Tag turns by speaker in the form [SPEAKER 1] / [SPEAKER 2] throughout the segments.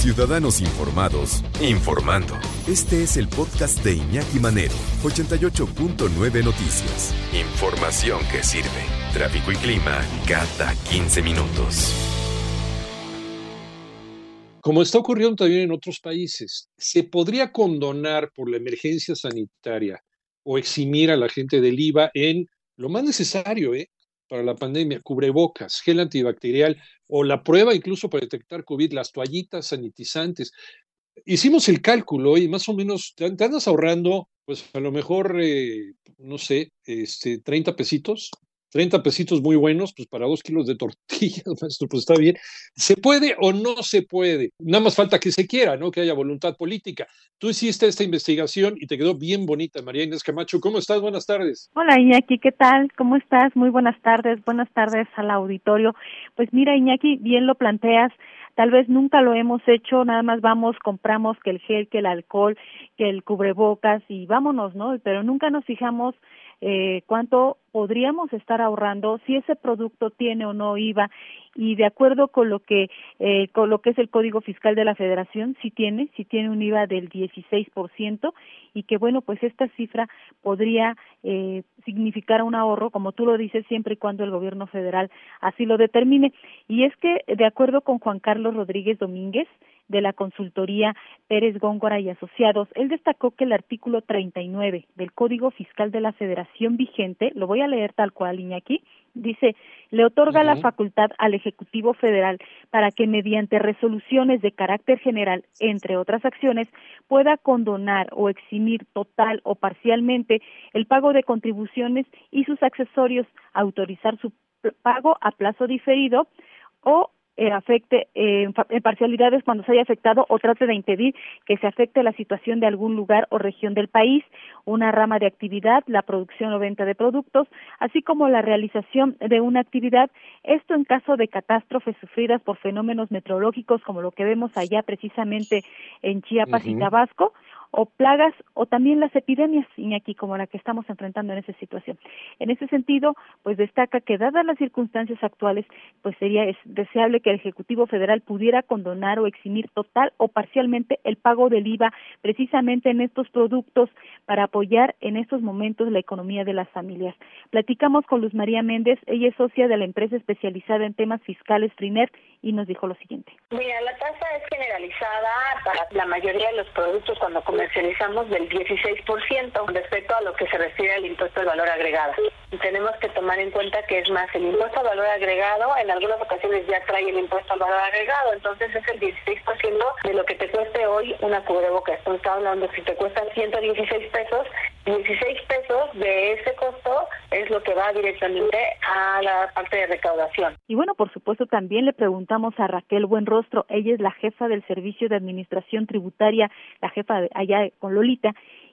[SPEAKER 1] Ciudadanos informados, informando. Este es el podcast de Iñaki Manero, 88.9 Noticias. Información que sirve. Tráfico y clima cada 15 minutos.
[SPEAKER 2] Como está ocurriendo también en otros países, se podría condonar por la emergencia sanitaria o eximir a la gente del IVA en lo más necesario ¿eh? Para la pandemia, cubrebocas, gel antibacterial o la prueba incluso para detectar COVID, las toallitas sanitizantes. Hicimos el cálculo y más o menos te, andas ahorrando, pues a lo mejor, eh, no sé, este, 30 pesitos 30 pesitos muy buenos, pues para dos kilos de tortillas, maestro, pues está bien. ¿Se puede o no se puede? Nada más falta que se quiera, ¿no? Que haya voluntad política. Tú hiciste esta investigación y te quedó bien bonita, María Inés Camacho. ¿Cómo estás? Buenas tardes.
[SPEAKER 3] Hola, Iñaki, ¿qué tal? ¿Cómo estás? Muy buenas tardes. Buenas tardes al auditorio. Pues mira, Iñaki, bien lo planteas. Tal vez nunca lo hemos hecho, nada más vamos, compramos que el gel, que el alcohol, que el cubrebocas y vámonos, ¿no? Pero nunca nos fijamos eh, cuánto podríamos estar ahorrando si ese producto tiene o no IVA y de acuerdo con lo que eh, con lo que es el Código Fiscal de la Federación si tiene si tiene un IVA del 16% y que bueno pues esta cifra podría eh, significar un ahorro como tú lo dices siempre y cuando el Gobierno federal así lo determine. Y es que de acuerdo con Juan Carlos Rodríguez Domínguez de la consultoría Pérez Góngora y Asociados, él destacó que el artículo 39 del Código Fiscal de la Federación vigente, lo voy a leer tal cual, Iñaki, dice, le otorga la facultad al Ejecutivo Federal para que mediante resoluciones de carácter general, entre otras acciones, pueda condonar o eximir total o parcialmente el pago de contribuciones y sus accesorios, autorizar su pago a plazo diferido o eh, afecte eh, en parcialidades cuando se haya afectado o trate de impedir que se afecte la situación de algún lugar o región del país, una rama de actividad, la producción o venta de productos, así como la realización de una actividad, esto en caso de catástrofes sufridas por fenómenos meteorológicos como lo que vemos allá precisamente en Chiapas y Tabasco, o plagas o también las epidemias, aquí como la que estamos enfrentando en esa situación. En ese sentido, pues destaca que dadas las circunstancias actuales, pues sería deseable que el Ejecutivo Federal pudiera condonar o eximir total o parcialmente el pago del IVA precisamente en estos productos para apoyar en estos momentos la economía de las familias. Platicamos con Luz María Méndez, ella es socia de la empresa especializada en temas fiscales Friner y nos dijo lo siguiente.
[SPEAKER 4] Mira, la tasa es generalizada para la mayoría de los productos cuando comercializamos del 16% respecto a lo que se refiere al impuesto al valor agregado. Tenemos que tomar en cuenta que es más el impuesto al valor agregado, en algunas ocasiones ya trae el impuesto al valor agregado, entonces es el 16% de lo que te cueste hoy una cubrebocas. Entonces está hablando si te cuesta 116 pesos, 16 pesos de ese costo es lo que va directamente a la parte de recaudación.
[SPEAKER 3] Y bueno, por supuesto también le preguntamos a Raquel Buenrostro, ella es la jefa del Servicio de Administración Tributaria, la jefa de allá con Lolita,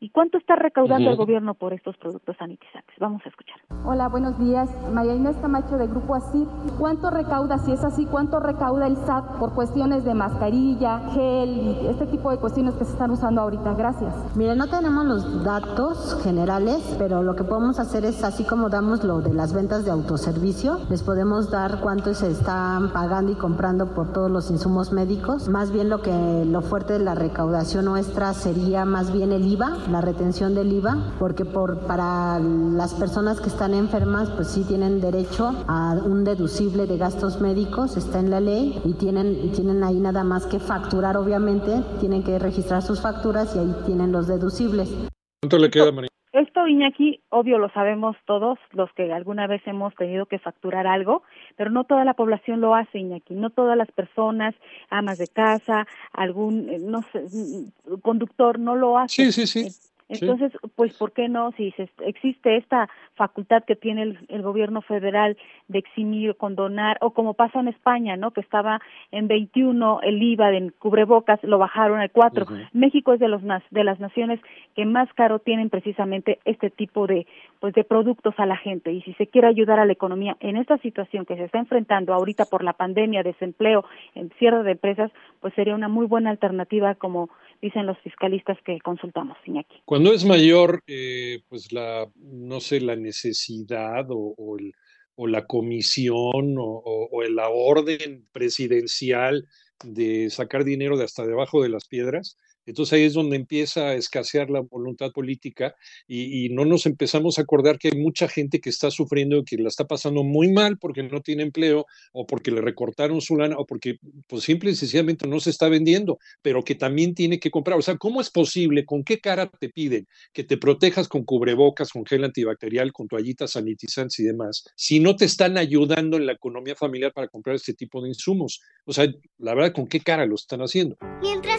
[SPEAKER 3] ¿Y cuánto está recaudando el gobierno por estos productos sanitizantes? Vamos a escuchar.
[SPEAKER 5] Hola, buenos días. María Inés Camacho de Grupo ASIR. ¿Cuánto recauda, si es así, cuánto recauda el SAT por cuestiones de mascarilla, gel y este tipo de cuestiones que se están usando ahorita? Gracias.
[SPEAKER 6] Mire, no tenemos los datos generales, pero lo que podemos hacer es, así como damos lo de las ventas de autoservicio, les podemos dar cuánto se están pagando y comprando por todos los insumos médicos. Más bien lo que lo fuerte de la recaudación nuestra sería más bien el IVA la retención del IVA, porque por, para las personas que están enfermas, pues sí tienen derecho a un deducible de gastos médicos, está en la ley, y tienen, tienen ahí nada más que facturar, obviamente, tienen que registrar sus facturas y ahí tienen los deducibles.
[SPEAKER 2] ¿Cuánto le queda, María?
[SPEAKER 3] Iñaki, obvio lo sabemos todos los que alguna vez hemos tenido que facturar algo, pero no toda la población lo hace, Iñaki, no todas las personas, amas de casa, algún, eh, no sé, mm, conductor, no lo hace.
[SPEAKER 2] Sí, sí, sí.
[SPEAKER 3] Entonces, pues, ¿por qué no? Si existe esta facultad que tiene el, gobierno federal de eximir, condonar, o como pasa en España, ¿no? Que estaba en 21 el IVA de cubrebocas, lo bajaron al 4. México es de, los, de las naciones que más caro tienen precisamente este tipo de, pues, de productos a la gente. Y si se quiere ayudar a la economía en esta situación que se está enfrentando ahorita por la pandemia, desempleo, en cierre de empresas, pues sería una muy buena alternativa como dicen los fiscalistas que consultamos, Iñaki.
[SPEAKER 2] Cuando es mayor, eh, pues la, no sé, la necesidad o, el, o la comisión o, o, la orden presidencial de sacar dinero de hasta debajo de las piedras, entonces ahí es donde empieza a escasear la voluntad política y, no nos empezamos a acordar que hay mucha gente que está sufriendo, que la está pasando muy mal porque no tiene empleo o porque le recortaron su lana o porque pues simple y sencillamente no se está vendiendo, pero que también tiene que comprar. O sea, ¿cómo es posible? ¿Con qué cara te piden que te protejas con cubrebocas, con gel antibacterial, con toallitas sanitizantes y demás, si no te están ayudando en la economía familiar para comprar este tipo de insumos? O sea, la verdad, ¿con qué cara lo están haciendo?
[SPEAKER 7] Mientras